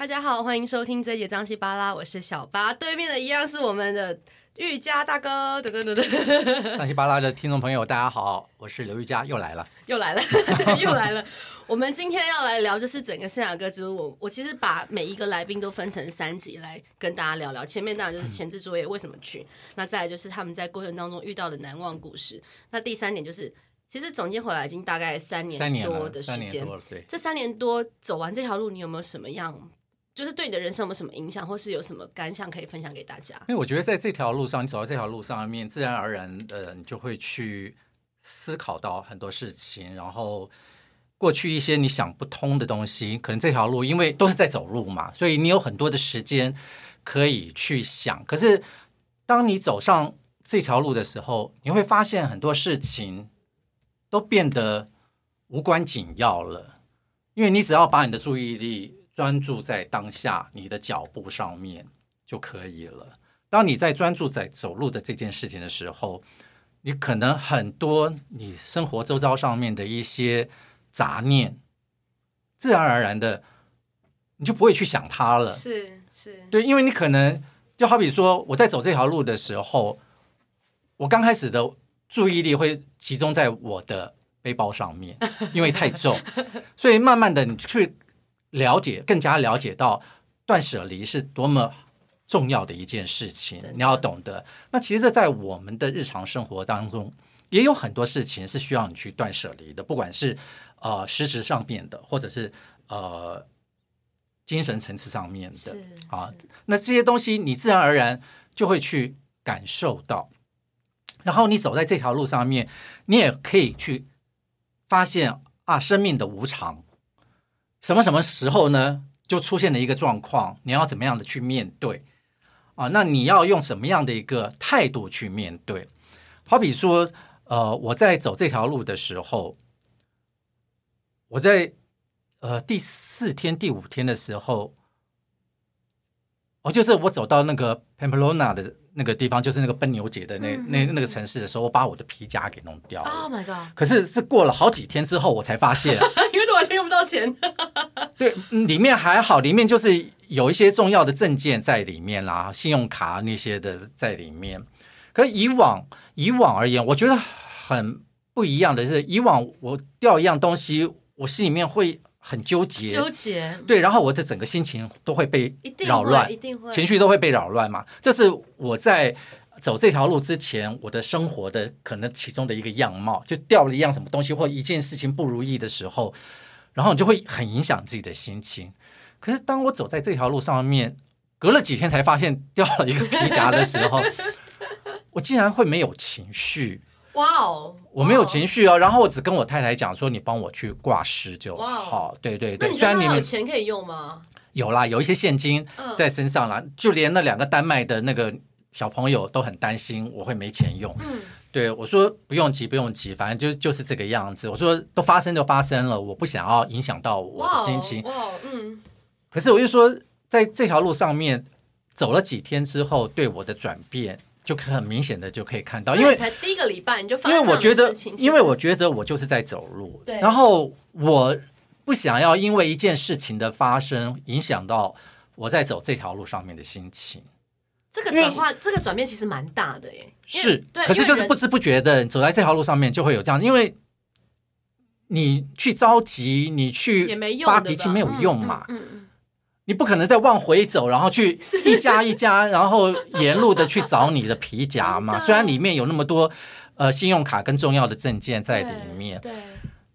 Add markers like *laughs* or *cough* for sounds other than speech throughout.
大家好，欢迎收听这一节张西巴拉，我是小八，对面的一样是我们的玉嘉大哥，等等等等。张西巴拉的听众朋友，大家好，我是刘玉佳，又来了，又来了，*laughs* 又来了。我们今天要来聊，就是整个圣雅各之路。我我其实把每一个来宾都分成三集来跟大家聊聊。前面当然就是前置作业，为什么去？嗯、那再来就是他们在过程当中遇到的难忘故事。那第三点就是，其实总结回来已经大概三年多的时间。对，这三年多走完这条路，你有没有什么样？就是对你的人生有没有什么影响，或是有什么感想可以分享给大家？因为我觉得在这条路上，你走到这条路上面，自然而然的你就会去思考到很多事情，然后过去一些你想不通的东西，可能这条路因为都是在走路嘛，所以你有很多的时间可以去想。可是当你走上这条路的时候，你会发现很多事情都变得无关紧要了，因为你只要把你的注意力。专注在当下你的脚步上面就可以了。当你在专注在走路的这件事情的时候，你可能很多你生活周遭上面的一些杂念，自然而然的你就不会去想它了。是是，对，因为你可能就好比说我在走这条路的时候，我刚开始的注意力会集中在我的背包上面，因为太重，*laughs* 所以慢慢的你去。了解，更加了解到断舍离是多么重要的一件事情，你要懂得。那其实这在我们的日常生活当中，也有很多事情是需要你去断舍离的，不管是呃实质上面的，或者是呃精神层次上面的啊。那这些东西你自然而然就会去感受到，然后你走在这条路上面，你也可以去发现啊，生命的无常。什么什么时候呢？就出现了一个状况，你要怎么样的去面对啊？那你要用什么样的一个态度去面对？好比说，呃，我在走这条路的时候，我在呃第四天、第五天的时候，哦，就是我走到那个 Pamplona 的那个地方，就是那个奔牛节的那那那个城市的时候，我把我的皮夹给弄掉了。Oh my god！可是是过了好几天之后，我才发现。完全用不到钱，*laughs* 对，里面还好，里面就是有一些重要的证件在里面啦，信用卡那些的在里面。可以往以往而言，我觉得很不一样的是，以往我掉一样东西，我心里面会很纠结，纠结，对，然后我的整个心情都会被扰乱，一定会，情绪都会被扰乱嘛。这是我在走这条路之前，我的生活的可能其中的一个样貌，就掉了一样什么东西，或一件事情不如意的时候。然后你就会很影响自己的心情。可是当我走在这条路上面，隔了几天才发现掉了一个皮夹的时候，*laughs* 我竟然会没有情绪。哇哦！我没有情绪哦。然后我只跟我太太讲说：“你帮我去挂失就好。”对对对。虽然你有钱可以用吗？有啦，有一些现金在身上啦。就连那两个丹麦的那个小朋友都很担心我会没钱用。嗯。对，我说不用急，不用急，反正就就是这个样子。我说都发生就发生了，我不想要影响到我的心情。嗯。可是我就说，在这条路上面走了几天之后，对我的转变就很明显的就可以看到，因为才第一个礼拜你就发生，因为我觉得，因为我觉得我就是在走路，对。然后我不想要因为一件事情的发生影响到我在走这条路上面的心情。这个转化，这个转变其实蛮大的耶。是，可是就是不知不觉的走在这条路上面，就会有这样，因为你去着急，你去发脾气没有用嘛。嗯嗯。你不可能再往回走，然后去一家一家，然后沿路的去找你的皮夹嘛。虽然里面有那么多呃信用卡跟重要的证件在里面。对。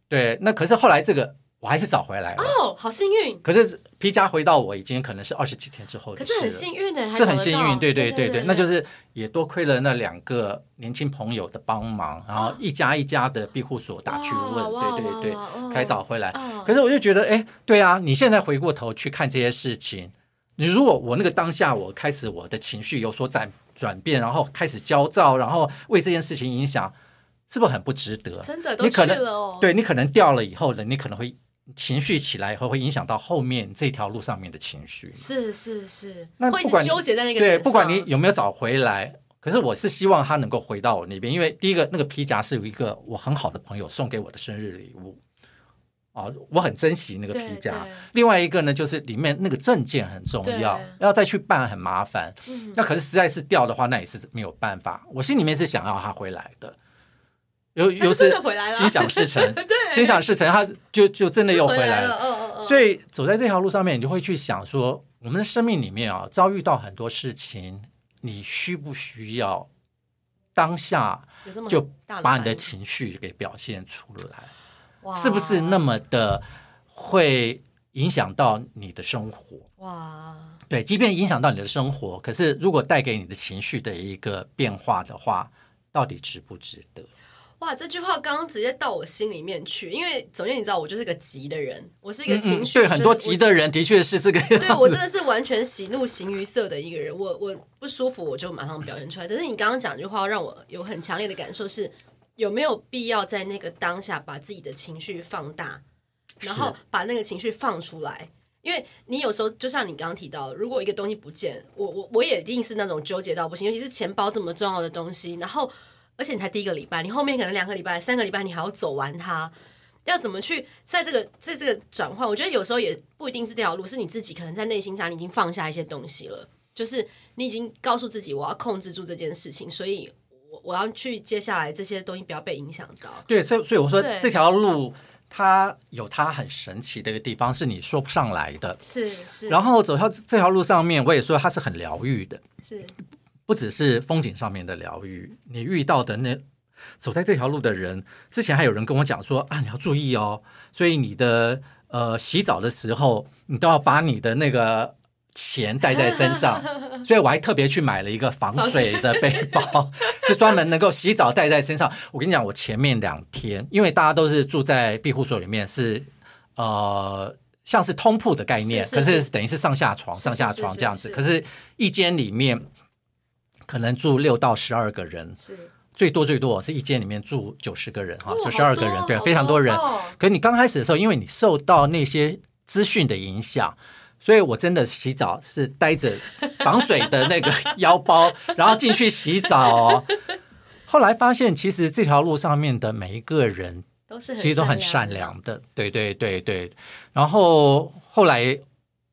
对，那可是后来这个。我还是找回来了哦，好幸运！可是皮夹回到我已经可能是二十几天之后的事，可是很幸运的，是很幸运，对对对对，那就是也多亏了那两个年轻朋友的帮忙，然后一家一家的庇护所打去问，对对对，才找回来。可是我就觉得，哎，对啊，你现在回过头去看这些事情，你如果我那个当下我开始我的情绪有所转转变，然后开始焦躁，然后为这件事情影响，是不是很不值得？真的，你可能对你可能掉了以后呢，你可能会。情绪起来以后，会影响到后面这条路上面的情绪。是是是，那不管纠结在那个对，不管你有没有找回来，可是我是希望他能够回到我那边，因为第一个那个皮夹是有一个我很好的朋友送给我的生日礼物。哦，我很珍惜那个皮夹。另外一个呢，就是里面那个证件很重要，要再去办很麻烦。嗯、那可是实在是掉的话，那也是没有办法。我心里面是想要他回来的，有有是心想事成，*laughs* 心想事成，他就就真的又回来了。所以走在这条路上面，你就会去想说，我们的生命里面啊，遭遇到很多事情，你需不需要当下就把你的情绪给表现出来？是不是那么的会影响到你的生活？哇，对，即便影响到你的生活，可是如果带给你的情绪的一个变化的话，到底值不值得？哇，这句话刚刚直接到我心里面去，因为总之你知道，我就是个急的人，我是一个情绪、嗯嗯、对很多急的人的确是这个样子，对我真的是完全喜怒形于色的一个人，我我不舒服我就马上表现出来。但是你刚刚讲这句话让我有很强烈的感受是。有没有必要在那个当下把自己的情绪放大，然后把那个情绪放出来？因为你有时候就像你刚刚提到，如果一个东西不见，我我我也一定是那种纠结到不行，尤其是钱包这么重要的东西。然后，而且你才第一个礼拜，你后面可能两个礼拜、三个礼拜，你还要走完它，要怎么去在这个在这个转换？我觉得有时候也不一定是这条路，是你自己可能在内心上你已经放下一些东西了，就是你已经告诉自己，我要控制住这件事情，所以。我我要去接下来这些东西不要被影响到。对，所以所以我说这条路它有它很神奇的一个地方，是你说不上来的。是是。然后走到这条路上面，我也说它是很疗愈的。是。不只是风景上面的疗愈，你遇到的那走在这条路的人，之前还有人跟我讲说啊，你要注意哦，所以你的呃洗澡的时候，你都要把你的那个。钱带在身上，*laughs* 所以我还特别去买了一个防水的背包，*laughs* 是专门能够洗澡带在身上。我跟你讲，我前面两天，因为大家都是住在庇护所里面，是呃像是通铺的概念，是是是，可是等于是上下床、上下床这样子。可是一间里面可能住六到十二个人，是最多最多是一间里面住九十个人哈，九十二个人，对，非常多人。可是你刚开始的时候，因为你受到那些资讯的影响。所以我真的洗澡是带着防水的那个腰包，然后进去洗澡哦。*laughs* 后来发现，其实这条路上面的每一个人都是其实都很善良的，对对对对。然后后来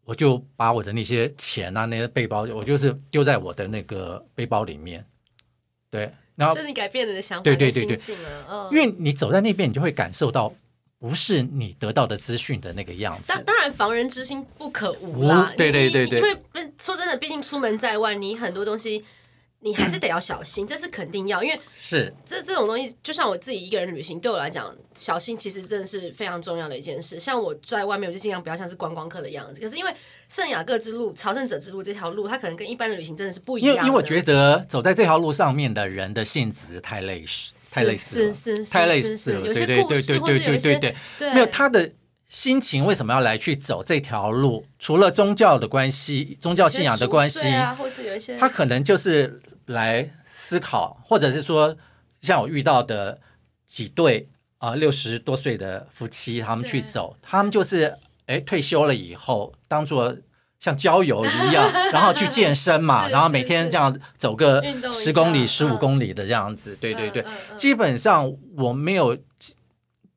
我就把我的那些钱啊，那些背包，我就是丢在我的那个背包里面。对，然后就是你改变了你的想法，对对对对，嗯，因为你走在那边，你就会感受到。不是你得到的资讯的那个样子。当当然，防人之心不可无啦。无对对对对。因为说真的，毕竟出门在外，你很多东西你还是得要小心，这是肯定要，因为是这这种东西，就像我自己一个人旅行，对我来讲，小心其实真的是非常重要的一件事。像我在外面，我就尽量不要像是观光客的样子。可是因为圣雅各之路、朝圣者之路这条路，它可能跟一般的旅行真的是不一样。因为因为我觉得走在这条路上面的人的性质太类似，太类似，是是太类似，有些故事或者有些对对对对对，没有他的心情，为什么要来去走这条路？除了宗教的关系，宗教信仰的关系啊，或是有一些，他可能就是来思考，或者是说，像我遇到的几对啊六十多岁的夫妻，他们去走，他们就是哎退休了以后，当做。像郊游一样，*laughs* 然后去健身嘛，然后每天这样走个十公里、十五公里的这样子，对对对。基本上我没有，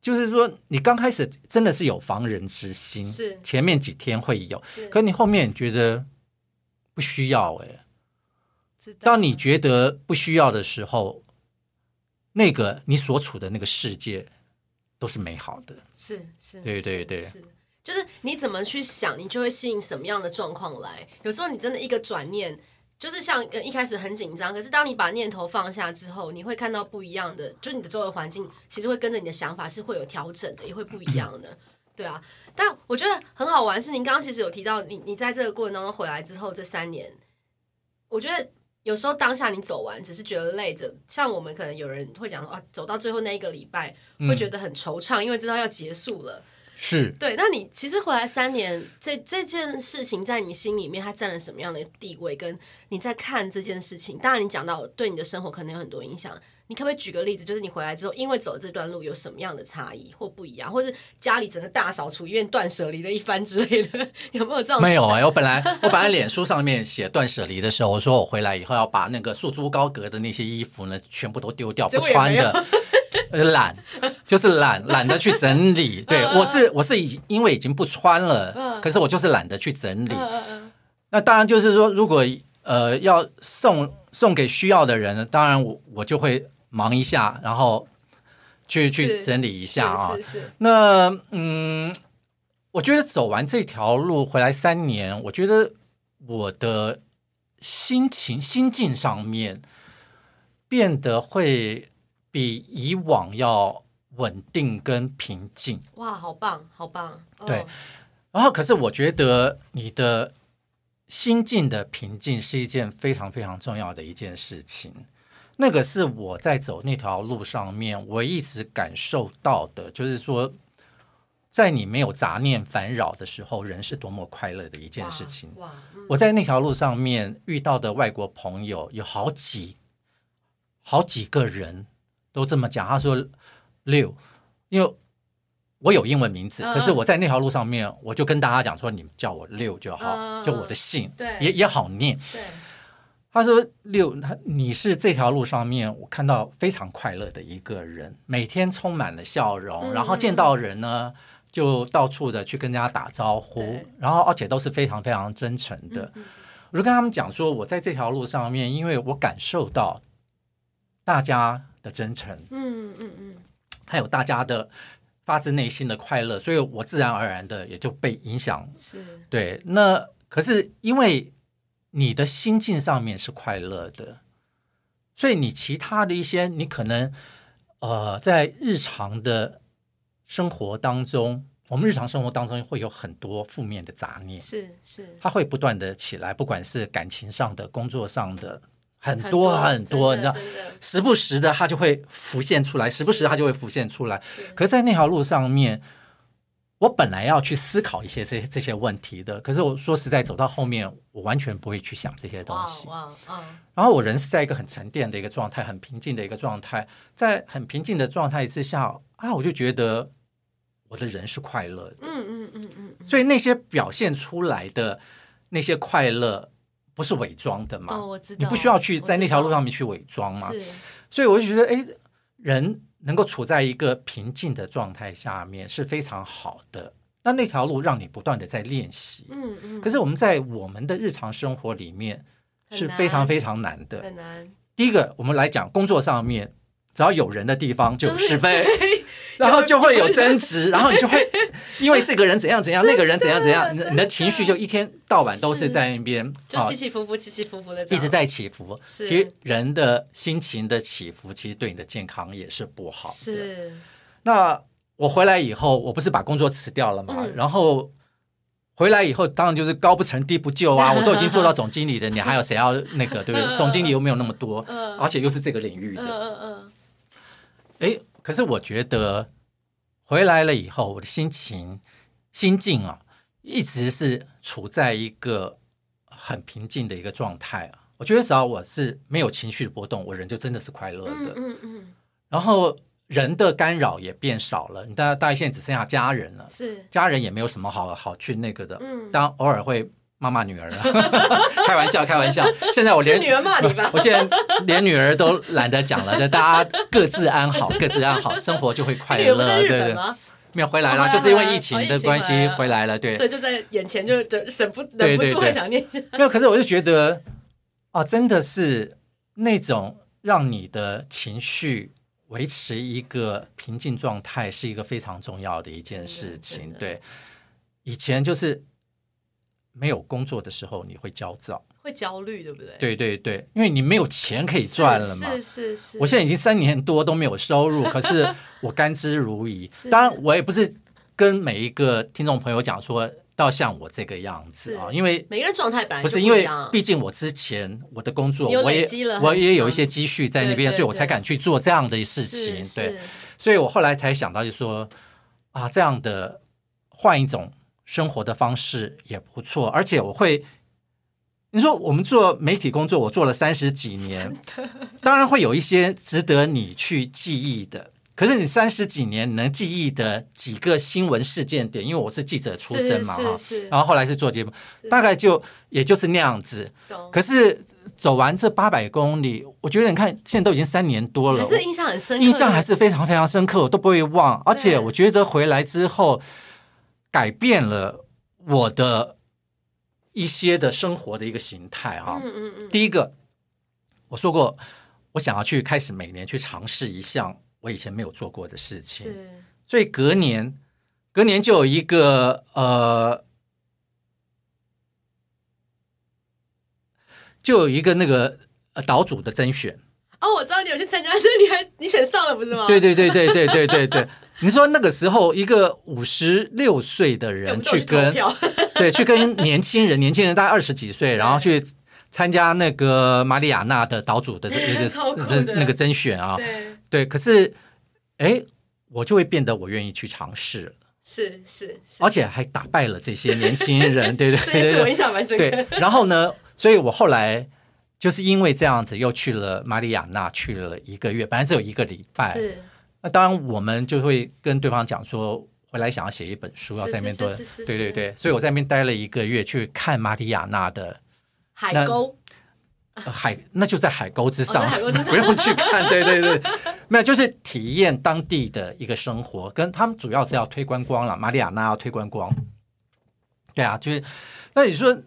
就是说你刚开始真的是有防人之心，是前面几天会有，可你后面觉得不需要哎。当你觉得不需要的时候，那个你所处的那个世界都是美好的，是是，对对对。是就是你怎么去想，你就会吸引什么样的状况来。有时候你真的一个转念，就是像一开始很紧张，可是当你把念头放下之后，你会看到不一样的。就你的周围环境其实会跟着你的想法是会有调整的，也会不一样的。对啊，但我觉得很好玩是，您刚刚其实有提到你，你在这个过程当中回来之后这三年，我觉得有时候当下你走完只是觉得累着，像我们可能有人会讲说啊，走到最后那一个礼拜会觉得很惆怅，因为知道要结束了。是对，那你其实回来三年，这这件事情在你心里面它占了什么样的地位？跟你在看这件事情，当然你讲到对你的生活可能有很多影响。你可不可以举个例子，就是你回来之后，因为走这段路有什么样的差异或不一样，或者家里整个大扫除、一遍断舍离的一番之类的，有没有这样？没有啊、欸，我本来我本来脸书上面写断舍离的时候，我说我回来以后要把那个束之高阁的那些衣服呢，全部都丢掉，不穿的。呃，懒就是懒，懒得去整理。对，我是我是已因为已经不穿了，可是我就是懒得去整理。那当然就是说，如果呃要送送给需要的人，当然我我就会忙一下，然后去去整理一下啊。那嗯，我觉得走完这条路回来三年，我觉得我的心情心境上面变得会。比以往要稳定跟平静。哇，好棒，好棒！哦、对，然后可是我觉得你的心境的平静是一件非常非常重要的一件事情。那个是我在走那条路上面，我一直感受到的，就是说，在你没有杂念烦扰的时候，人是多么快乐的一件事情。哇，哇嗯、我在那条路上面遇到的外国朋友有好几好几个人。都这么讲，他说六，因为我有英文名字，可是我在那条路上面，我就跟大家讲说，你们叫我六就好，就我的姓，对，也也好念。对，他说六，他你是这条路上面我看到非常快乐的一个人，每天充满了笑容，然后见到人呢就到处的去跟人家打招呼，然后而且都是非常非常真诚的。我就跟他们讲说，我在这条路上面，因为我感受到大家。的真诚，嗯嗯嗯，还有大家的发自内心的快乐，所以我自然而然的也就被影响。是，对。那可是因为你的心境上面是快乐的，所以你其他的一些，你可能呃，在日常的生活当中，我们日常生活当中会有很多负面的杂念，是是，它会不断的起来，不管是感情上的、工作上的。很多很多，你知道，时不时的它就会浮现出来，时不时它就会浮现出来。可是，在那条路上面，我本来要去思考一些这这些问题的，可是我说实在，走到后面，我完全不会去想这些东西。然后我人是在一个很沉淀的一个状态，很平静的一个状态，在很平静的状态之下啊，我就觉得我的人是快乐的。嗯嗯嗯嗯。所以那些表现出来的那些快乐。不是伪装的嘛？哦，你不需要去在那条路上面去伪装嘛？是，所以我就觉得，哎，人能够处在一个平静的状态下面是非常好的。那那条路让你不断的在练习，嗯嗯。可是我们在我们的日常生活里面是非常非常难的，很难。第一个，我们来讲工作上面，只要有人的地方就有是非。*laughs* 然后就会有争执，然后你就会 *laughs* 因为这个人怎样怎样，那个人怎样怎样，你你的情绪就一天到晚都是在那边，就起起伏伏，起起伏伏的，一直在起伏。其实人的心情的起伏，其实对你的健康也是不好的。是。那我回来以后，我不是把工作辞掉了嘛？然后回来以后，当然就是高不成低不就啊！*laughs* 我都已经做到总经理的，你还有谁要那个？对不对？总经理又没有那么多，而且又是这个领域的。哎。可是我觉得回来了以后，我的心情、心境啊，一直是处在一个很平静的一个状态啊。我觉得只要我是没有情绪的波动，我人就真的是快乐的。嗯嗯嗯。然后人的干扰也变少了，你大大概现在只剩下家人了，是家人也没有什么好好去那个的。嗯。当偶尔会。骂骂女儿了，*laughs* 开玩笑，开玩笑。现在我连女儿骂你吧，*laughs* 我现在连女儿都懒得讲了，就大家各自安好，各自安好，生活就会快乐，对不对？没有回来了，就是因为疫情的关系回来了，对。所以就在眼前，就忍不忍不住会想念。没有，可是我就觉得啊，真的是那种让你的情绪维持一个平静状态，是一个非常重要的一件事情。对，以前就是。没有工作的时候，你会焦躁，会焦虑，对不对？对对对，因为你没有钱可以赚了嘛。是是是，是。我现在已经三年多都没有收入，可是 *laughs* 我甘之如飴。是当然，我也不是跟每一个听众朋友讲说，到像我这个样子啊，因为每个人状态本来不是因为，毕竟我之前我的工作，我也我也有一些积蓄在那边，所以我才敢去做这样的事情。对，所以我后来才想到，就说啊，这样的换一种。生活的方式也不错，而且我会，你说我们做媒体工作，我做了三十几年，*laughs* 当然会有一些值得你去记忆的。可是你三十几年能记忆的几个新闻事件点，因为我是记者出身嘛，哈，然后后来是做节目，大概就也就是那样子。可是走完这八百公里，我觉得你看现在都已经三年多了，印象很深刻，印象还是非常非常深刻，我都不会忘。而且我觉得回来之后改变了我的一些的生活的一个形态啊。嗯嗯嗯。第一个，我说过，我想要去开始每年去尝试一项我以前没有做过的事情，是。所以隔年，隔年就有一个呃。就有一个那个呃岛主的甄选哦，我知道你有去参加，那你还你选上了不是吗？对对对对对对对对，你说那个时候一个五十六岁的人去跟 *laughs* 对去跟年轻人，年轻人大概二十几岁，然后去参加那个马里亚纳的岛主的这个 *laughs* 那个甄选啊，对对，可是哎，我就会变得我愿意去尝试了，是是是，而且还打败了这些年轻人，*laughs* 对对对，这是我印象蛮深刻。对，然后呢？所以我后来就是因为这样子，又去了马里亚纳，去了一个月，本来只有一个礼拜。是。那当然，我们就会跟对方讲说，回来想要写一本书，要在那边对，对对对。所以我在那边待了一个月，去看马里亚纳的海沟。海，那就在海沟之上，*laughs* 不用去看。对对对，没有，就是体验当地的一个生活，跟他们主要是要推观光了。马里亚纳要推观光。对啊，就是那你说。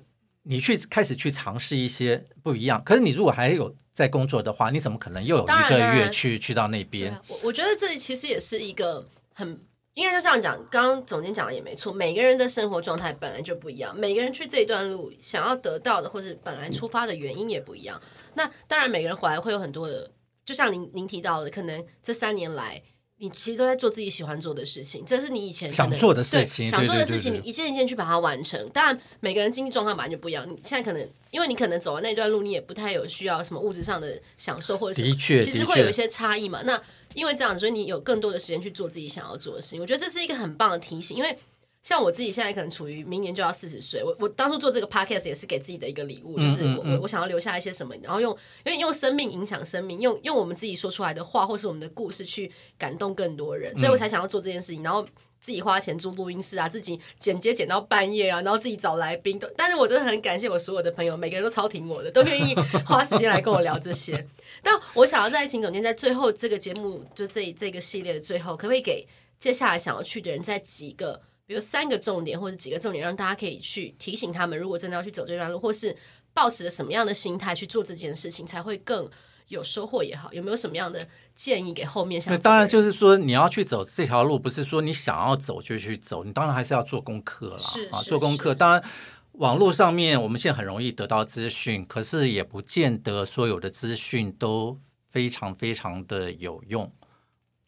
你去开始去尝试一些不一样，可是你如果还有在工作的话，你怎么可能又有一个月去去到那边？我我觉得这其实也是一个很应该就这样讲，刚刚总监讲的也没错，每个人的生活状态本来就不一样，每个人去这一段路想要得到的，或是本来出发的原因也不一样。那当然，每个人回来会有很多的，就像您您提到的，可能这三年来。你其实都在做自己喜欢做的事情，这是你以前想做的事情，想做的事情，你一件一件去把它完成。当然，每个人经济状况本来就不一样。你现在可能，因为你可能走完那段路，你也不太有需要什么物质上的享受，或者是的确，其实会有一些差异嘛。那因为这样，所以你有更多的时间去做自己想要做的事情。我觉得这是一个很棒的提醒，因为。像我自己现在可能处于明年就要四十岁，我我当初做这个 podcast 也是给自己的一个礼物，就是我我我想要留下一些什么，然后用因为用生命影响生命，用用我们自己说出来的话或是我们的故事去感动更多人，所以我才想要做这件事情，然后自己花钱租录音室啊，自己剪接剪到半夜啊，然后自己找来宾，都但是我真的很感谢我所有的朋友，每个人都超挺我的，都愿意 *laughs* 花时间来跟我聊这些。但我想要在请总监在最后这个节目就这这个系列的最后，可不可以给接下来想要去的人在几个？比如三个重点或者几个重点，让大家可以去提醒他们，如果真的要去走这段路，或是抱持着什么样的心态去做这件事情，才会更有收获也好。有没有什么样的建议给后面想？那当然就是说，你要去走这条路，不是说你想要走就去走，你当然还是要做功课了。是啊，做功课。当然，网络上面我们现在很容易得到资讯，可是也不见得所有的资讯都非常非常的有用。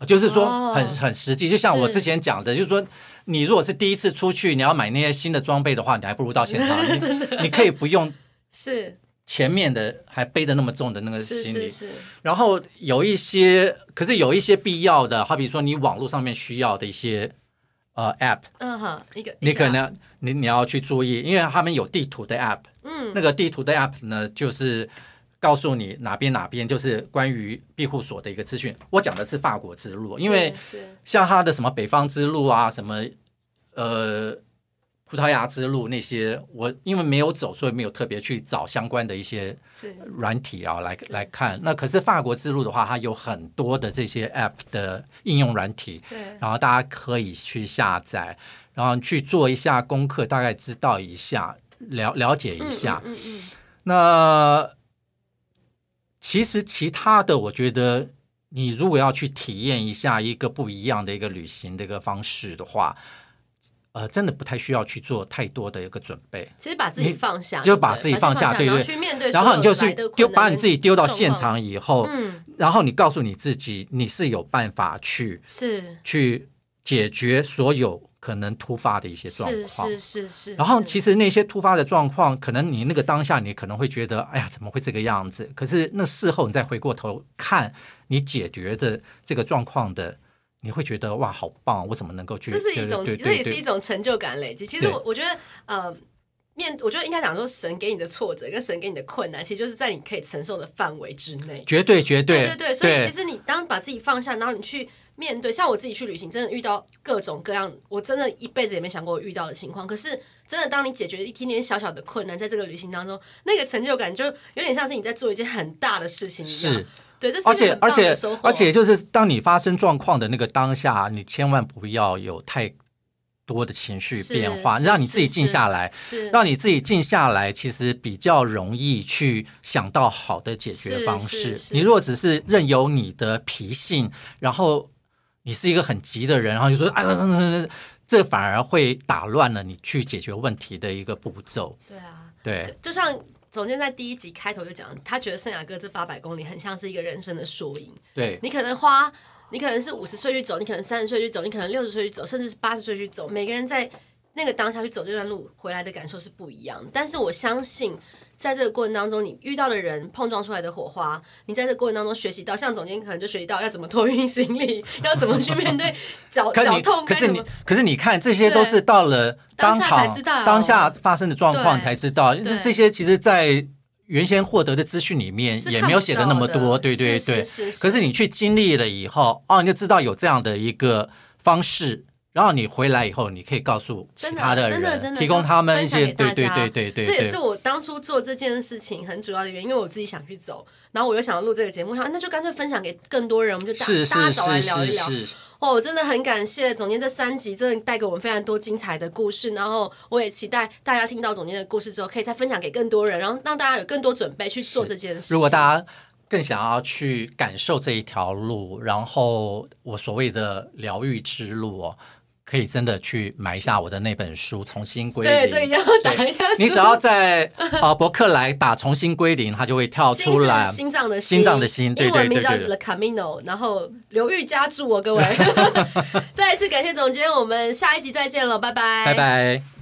就是说很很实际，就像我之前讲的，就是说你如果是第一次出去，你要买那些新的装备的话，你还不如到现场，*laughs* 你你可以不用 *laughs* 是前面的还背的那么重的那个行李，然后有一些，可是有一些必要的，好比说你网络上面需要的一些呃 App，嗯哼，一个你可能你你要去注意，因为他们有地图的 App，嗯，那个地图的 App 呢，就是。告诉你哪边哪边就是关于庇护所的一个资讯。我讲的是法国之路，因为像他的什么北方之路啊，什么呃葡萄牙之路那些，我因为没有走，所以没有特别去找相关的一些软体啊来来看。那可是法国之路的话，它有很多的这些 App 的应用软体，对，然后大家可以去下载，然后去做一下功课，大概知道一下了了解一下。嗯嗯，嗯，嗯，那。其实其他的，我觉得你如果要去体验一下一个不一样的一个旅行的一个方式的话，呃，真的不太需要去做太多的一个准备。其实把自己放下，就把自己放下，对对，然后你就是丢把你自己丢到现场以后，嗯，然后你告诉你自己，你是有办法去是去解决所有。可能突发的一些状况，是是是是。然后其实那些突发的状况，可能你那个当下你可能会觉得，哎呀，怎么会这个样子？可是那事后你再回过头看你解决的这个状况的，你会觉得哇，好棒！我怎么能够去？这是一种，这也是一种成就感累积。其实我我觉得，呃，面我觉得应该讲说，神给你的挫折跟神给你的困难，其实就是在你可以承受的范围之内。绝对绝对对对对。所以其实你当把自己放下，然后你去。面对，像我自己去旅行，真的遇到各种各样，我真的一辈子也没想过遇到的情况。可是，真的当你解决一点点小小的困难，在这个旅行当中，那个成就感就有点像是你在做一件很大的事情一样。是，对。而且，而且，而且就是当你发生状况的那个当下，你千万不要有太多的情绪变化，让你自己静下来，让你自己静下来，其实比较容易去想到好的解决方式。你如果只是任由你的脾性，然后。你是一个很急的人，然后就说啊，这反而会打乱了你去解决问题的一个步骤。对啊，对，就像总监在第一集开头就讲，他觉得圣雅哥这八百公里很像是一个人生的缩影。对，你可能花，你可能是五十岁去走，你可能三十岁去走，你可能六十岁去走，甚至是八十岁去走，每个人在那个当下去走这段路回来的感受是不一样的。但是我相信。在这个过程当中，你遇到的人碰撞出来的火花，你在这个过程当中学习到，像总监可能就学习到要怎么托运行李，要怎么去面对 *laughs* 脚脚痛。可是你，可是你看，这些都是到了当场当下，当下发生的状况才知道。这些其实，在原先获得的资讯里面也没有写的那么多，对对对。可是你去经历了以后，哦，你就知道有这样的一个方式。然后你回来以后，你可以告诉其他的人，真的真的提供他们一些，对对对对对。这也是我当初做这件事情很主要的原因，因为我自己想去走，然后我又想要录这个节目，想那就干脆分享给更多人，我们就大大家找来聊一聊。哦，真的很感谢总监这三集，真的带给我们非常多精彩的故事。然后我也期待大家听到总监的故事之后，可以再分享给更多人，然后让大家有更多准备去做这件事。如果大家更想要去感受这一条路，然后我所谓的疗愈之路哦。可以真的去买一下我的那本书，重新归零。对，这个要打一下。你只要在啊博客来打“重新归零”，它就会跳出来。心脏的心脏的心，对对对对。英文名叫 The Camino，然后刘玉加注哦，各位。*laughs* 再一次感谢总监，我们下一集再见了，拜拜。拜拜。